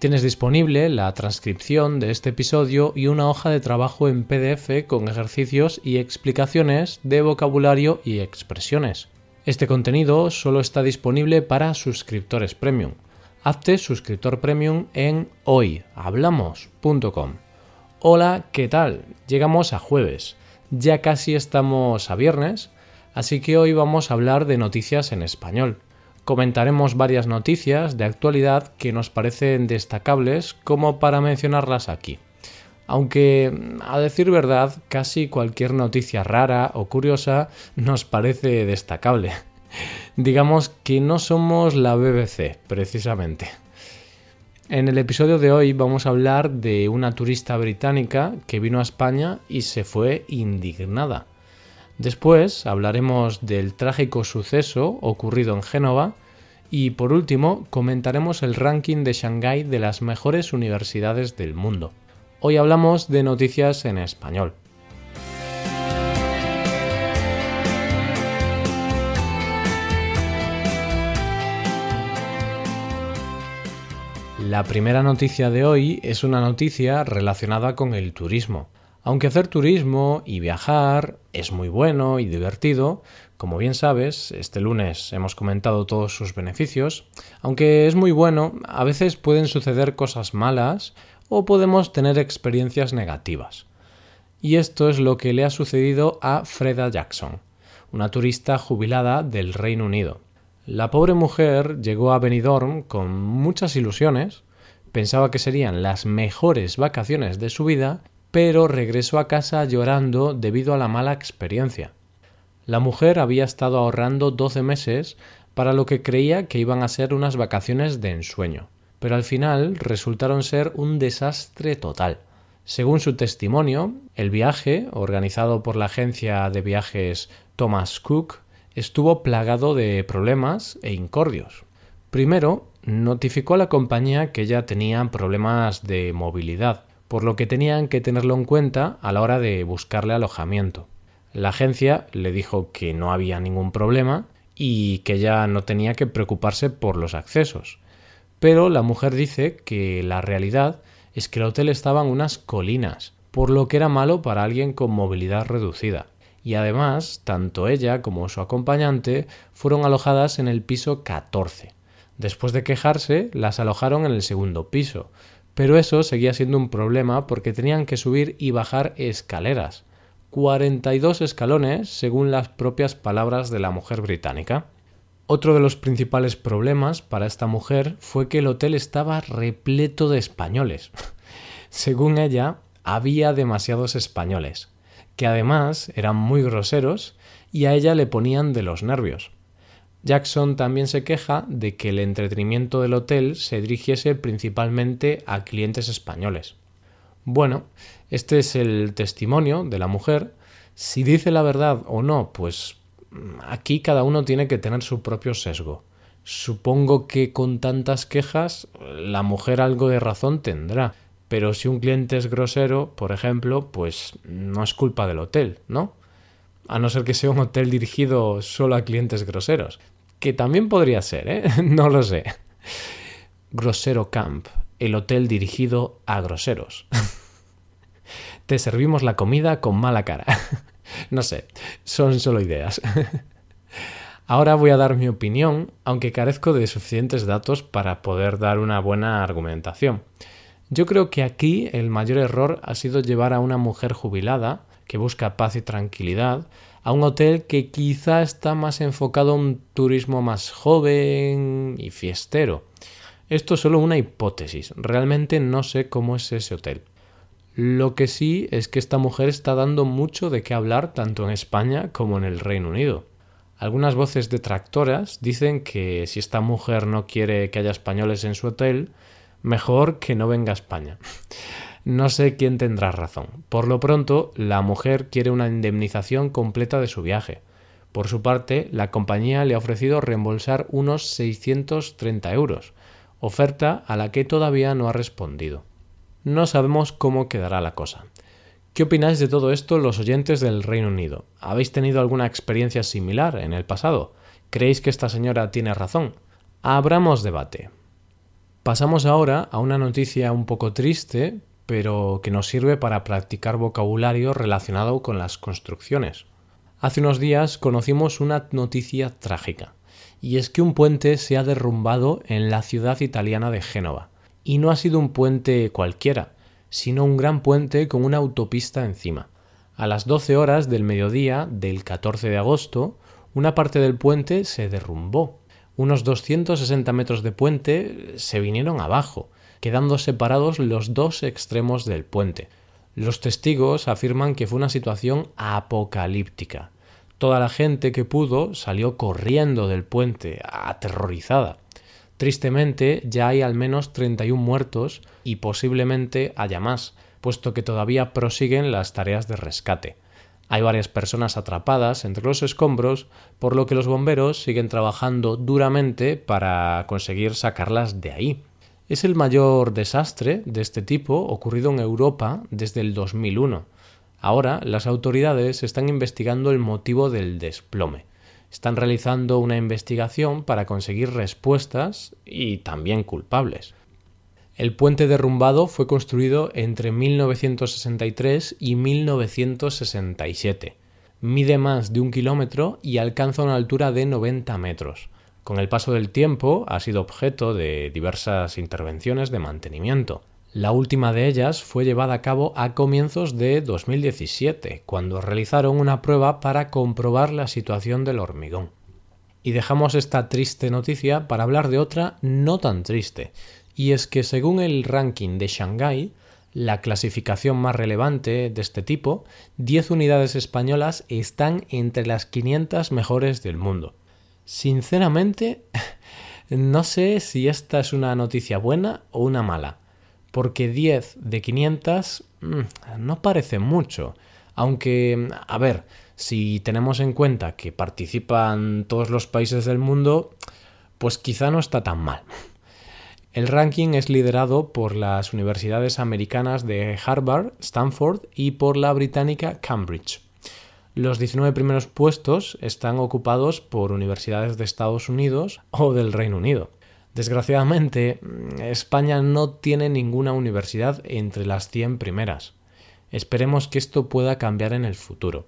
Tienes disponible la transcripción de este episodio y una hoja de trabajo en PDF con ejercicios y explicaciones de vocabulario y expresiones. Este contenido solo está disponible para suscriptores premium. Hazte suscriptor premium en hoyhablamos.com. Hola, ¿qué tal? Llegamos a jueves. Ya casi estamos a viernes, así que hoy vamos a hablar de noticias en español. Comentaremos varias noticias de actualidad que nos parecen destacables como para mencionarlas aquí. Aunque, a decir verdad, casi cualquier noticia rara o curiosa nos parece destacable. Digamos que no somos la BBC, precisamente. En el episodio de hoy vamos a hablar de una turista británica que vino a España y se fue indignada. Después hablaremos del trágico suceso ocurrido en Génova y por último comentaremos el ranking de Shanghái de las mejores universidades del mundo. Hoy hablamos de noticias en español. La primera noticia de hoy es una noticia relacionada con el turismo. Aunque hacer turismo y viajar es muy bueno y divertido, como bien sabes, este lunes hemos comentado todos sus beneficios, aunque es muy bueno, a veces pueden suceder cosas malas o podemos tener experiencias negativas. Y esto es lo que le ha sucedido a Freda Jackson, una turista jubilada del Reino Unido. La pobre mujer llegó a Benidorm con muchas ilusiones, pensaba que serían las mejores vacaciones de su vida pero regresó a casa llorando debido a la mala experiencia. La mujer había estado ahorrando 12 meses para lo que creía que iban a ser unas vacaciones de ensueño, pero al final resultaron ser un desastre total. Según su testimonio, el viaje, organizado por la agencia de viajes Thomas Cook, estuvo plagado de problemas e incordios. Primero, notificó a la compañía que ya tenían problemas de movilidad, por lo que tenían que tenerlo en cuenta a la hora de buscarle alojamiento. La agencia le dijo que no había ningún problema y que ya no tenía que preocuparse por los accesos. Pero la mujer dice que la realidad es que el hotel estaba en unas colinas, por lo que era malo para alguien con movilidad reducida. Y además, tanto ella como su acompañante fueron alojadas en el piso 14. Después de quejarse, las alojaron en el segundo piso, pero eso seguía siendo un problema porque tenían que subir y bajar escaleras. 42 escalones, según las propias palabras de la mujer británica. Otro de los principales problemas para esta mujer fue que el hotel estaba repleto de españoles. según ella, había demasiados españoles, que además eran muy groseros y a ella le ponían de los nervios. Jackson también se queja de que el entretenimiento del hotel se dirigiese principalmente a clientes españoles. Bueno, este es el testimonio de la mujer. Si dice la verdad o no, pues mm, aquí cada uno tiene que tener su propio sesgo. Supongo que con tantas quejas la mujer algo de razón tendrá, pero si un cliente es grosero, por ejemplo, pues no es culpa del hotel, ¿no? A no ser que sea un hotel dirigido solo a clientes groseros, que también podría ser, ¿eh? no lo sé. Grosero Camp, el hotel dirigido a groseros. Te servimos la comida con mala cara. no sé, son solo ideas. Ahora voy a dar mi opinión, aunque carezco de suficientes datos para poder dar una buena argumentación. Yo creo que aquí el mayor error ha sido llevar a una mujer jubilada que busca paz y tranquilidad a un hotel que quizá está más enfocado a un turismo más joven y fiestero. Esto es solo una hipótesis, realmente no sé cómo es ese hotel. Lo que sí es que esta mujer está dando mucho de qué hablar tanto en España como en el Reino Unido. Algunas voces detractoras dicen que si esta mujer no quiere que haya españoles en su hotel, mejor que no venga a España. No sé quién tendrá razón. Por lo pronto, la mujer quiere una indemnización completa de su viaje. Por su parte, la compañía le ha ofrecido reembolsar unos 630 euros, oferta a la que todavía no ha respondido. No sabemos cómo quedará la cosa. ¿Qué opináis de todo esto los oyentes del Reino Unido? ¿Habéis tenido alguna experiencia similar en el pasado? ¿Creéis que esta señora tiene razón? Abramos debate. Pasamos ahora a una noticia un poco triste, pero que nos sirve para practicar vocabulario relacionado con las construcciones. Hace unos días conocimos una noticia trágica, y es que un puente se ha derrumbado en la ciudad italiana de Génova. Y no ha sido un puente cualquiera, sino un gran puente con una autopista encima. A las 12 horas del mediodía del 14 de agosto, una parte del puente se derrumbó. Unos 260 metros de puente se vinieron abajo, quedando separados los dos extremos del puente. Los testigos afirman que fue una situación apocalíptica. Toda la gente que pudo salió corriendo del puente, aterrorizada. Tristemente, ya hay al menos 31 muertos y posiblemente haya más, puesto que todavía prosiguen las tareas de rescate. Hay varias personas atrapadas entre los escombros, por lo que los bomberos siguen trabajando duramente para conseguir sacarlas de ahí. Es el mayor desastre de este tipo ocurrido en Europa desde el 2001. Ahora las autoridades están investigando el motivo del desplome están realizando una investigación para conseguir respuestas y también culpables. El puente derrumbado fue construido entre 1963 y 1967. Mide más de un kilómetro y alcanza una altura de 90 metros. Con el paso del tiempo ha sido objeto de diversas intervenciones de mantenimiento. La última de ellas fue llevada a cabo a comienzos de 2017, cuando realizaron una prueba para comprobar la situación del hormigón. Y dejamos esta triste noticia para hablar de otra no tan triste, y es que según el ranking de Shanghái, la clasificación más relevante de este tipo, 10 unidades españolas están entre las 500 mejores del mundo. Sinceramente, no sé si esta es una noticia buena o una mala porque 10 de 500 mm, no parece mucho. Aunque, a ver, si tenemos en cuenta que participan todos los países del mundo, pues quizá no está tan mal. El ranking es liderado por las universidades americanas de Harvard, Stanford y por la británica Cambridge. Los 19 primeros puestos están ocupados por universidades de Estados Unidos o del Reino Unido. Desgraciadamente, España no tiene ninguna universidad entre las 100 primeras. Esperemos que esto pueda cambiar en el futuro.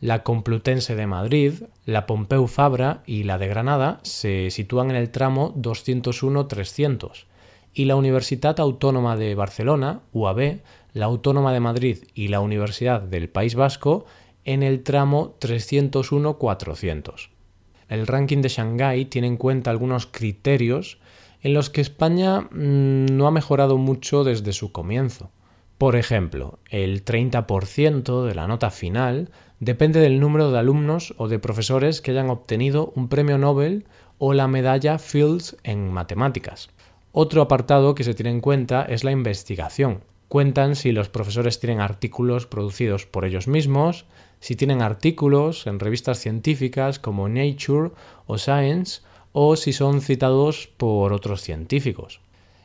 La Complutense de Madrid, la Pompeu Fabra y la de Granada se sitúan en el tramo 201-300 y la Universidad Autónoma de Barcelona, UAB, la Autónoma de Madrid y la Universidad del País Vasco en el tramo 301-400. El ranking de Shanghái tiene en cuenta algunos criterios en los que España mm, no ha mejorado mucho desde su comienzo. Por ejemplo, el 30% de la nota final depende del número de alumnos o de profesores que hayan obtenido un premio Nobel o la medalla Fields en matemáticas. Otro apartado que se tiene en cuenta es la investigación. Cuentan si los profesores tienen artículos producidos por ellos mismos, si tienen artículos en revistas científicas como Nature o Science, o si son citados por otros científicos.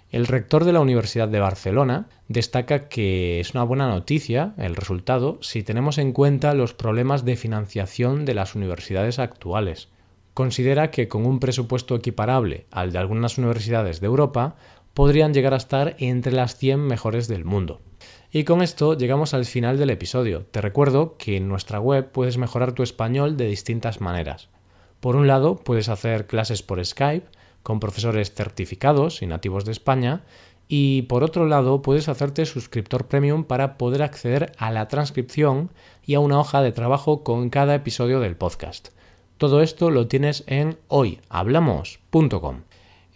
El rector de la Universidad de Barcelona destaca que es una buena noticia el resultado si tenemos en cuenta los problemas de financiación de las universidades actuales. Considera que con un presupuesto equiparable al de algunas universidades de Europa podrían llegar a estar entre las 100 mejores del mundo. Y con esto llegamos al final del episodio. Te recuerdo que en nuestra web puedes mejorar tu español de distintas maneras. Por un lado, puedes hacer clases por Skype con profesores certificados y nativos de España y por otro lado, puedes hacerte suscriptor premium para poder acceder a la transcripción y a una hoja de trabajo con cada episodio del podcast. Todo esto lo tienes en hoyhablamos.com.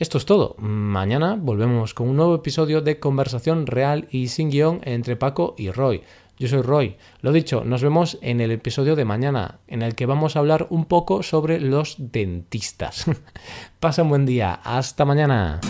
Esto es todo. Mañana volvemos con un nuevo episodio de conversación real y sin guion entre Paco y Roy. Yo soy Roy. Lo dicho, nos vemos en el episodio de mañana, en el que vamos a hablar un poco sobre los dentistas. Pasa un buen día. Hasta mañana.